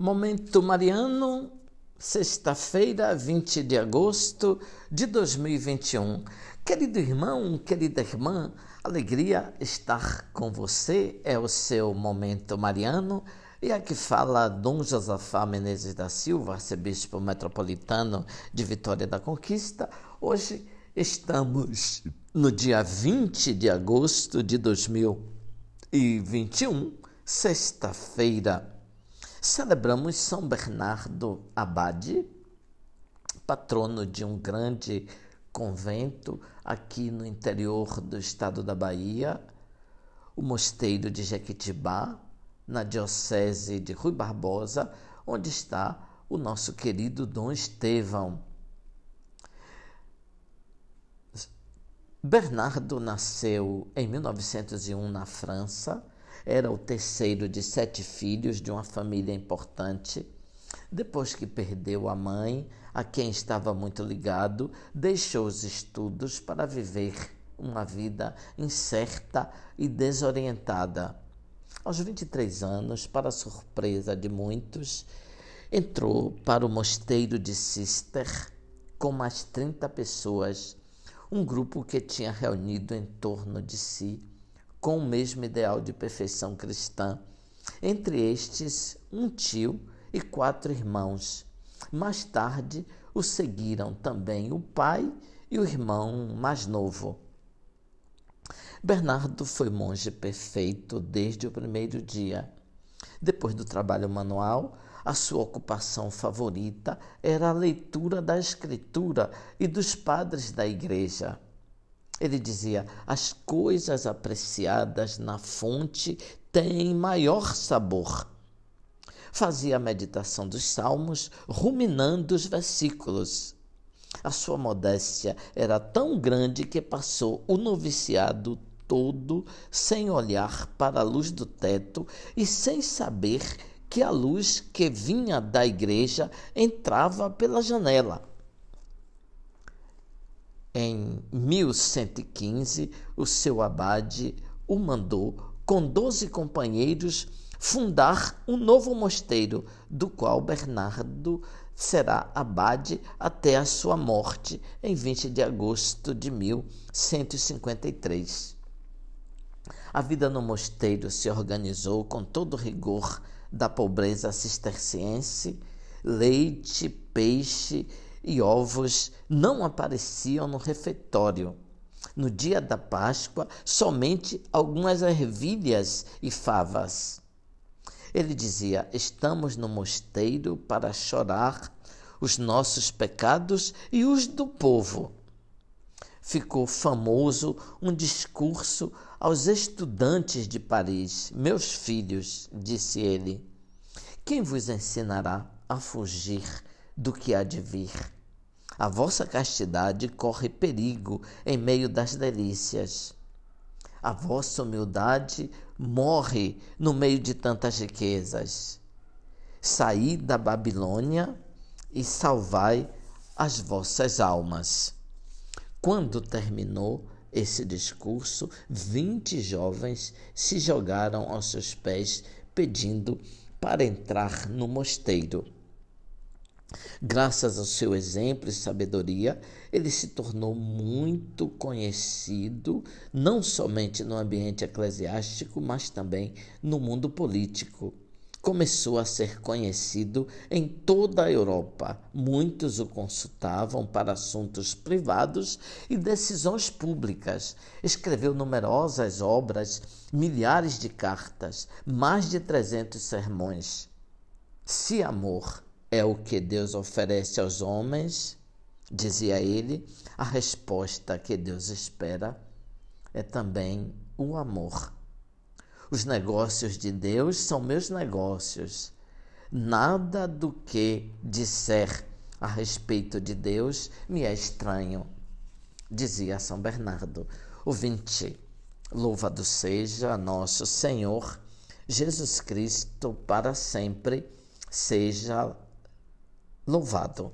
Momento Mariano, sexta-feira, 20 de agosto de 2021. Querido irmão, querida irmã, alegria estar com você. É o seu Momento Mariano. E aqui fala Dom Josafá Menezes da Silva, arcebispo metropolitano de Vitória da Conquista. Hoje estamos no dia 20 de agosto de 2021, sexta-feira celebramos São Bernardo Abade, patrono de um grande convento aqui no interior do estado da Bahia, o Mosteiro de Jequitibá, na Diocese de Rui Barbosa, onde está o nosso querido Dom Estevão. Bernardo nasceu em 1901 na França era o terceiro de sete filhos de uma família importante. Depois que perdeu a mãe, a quem estava muito ligado, deixou os estudos para viver uma vida incerta e desorientada. Aos 23 anos, para surpresa de muitos, entrou para o mosteiro de Cister com mais 30 pessoas, um grupo que tinha reunido em torno de si com o mesmo ideal de perfeição cristã. Entre estes, um tio e quatro irmãos. Mais tarde, o seguiram também o pai e o irmão mais novo. Bernardo foi monge perfeito desde o primeiro dia. Depois do trabalho manual, a sua ocupação favorita era a leitura da Escritura e dos padres da igreja. Ele dizia: as coisas apreciadas na fonte têm maior sabor. Fazia a meditação dos salmos, ruminando os versículos. A sua modéstia era tão grande que passou o noviciado todo sem olhar para a luz do teto e sem saber que a luz que vinha da igreja entrava pela janela. Em 1115, o seu abade o mandou, com doze companheiros, fundar um novo mosteiro, do qual Bernardo será abade até a sua morte em 20 de agosto de 1153. A vida no mosteiro se organizou com todo o rigor da pobreza cisterciense, leite, peixe e ovos não apareciam no refeitório. No dia da Páscoa, somente algumas ervilhas e favas. Ele dizia: Estamos no mosteiro para chorar os nossos pecados e os do povo. Ficou famoso um discurso aos estudantes de Paris. Meus filhos, disse ele, quem vos ensinará a fugir do que há de vir? A vossa castidade corre perigo em meio das delícias. A vossa humildade morre no meio de tantas riquezas. Saí da Babilônia e salvai as vossas almas. Quando terminou esse discurso, vinte jovens se jogaram aos seus pés, pedindo para entrar no mosteiro. Graças ao seu exemplo e sabedoria, ele se tornou muito conhecido, não somente no ambiente eclesiástico, mas também no mundo político. Começou a ser conhecido em toda a Europa. Muitos o consultavam para assuntos privados e decisões públicas. Escreveu numerosas obras, milhares de cartas, mais de 300 sermões. Se amor é o que Deus oferece aos homens, dizia ele, a resposta que Deus espera é também o amor. Os negócios de Deus são meus negócios. Nada do que disser a respeito de Deus me é estranho, dizia São Bernardo. O 20. Louvado seja nosso Senhor Jesus Cristo para sempre seja louvado.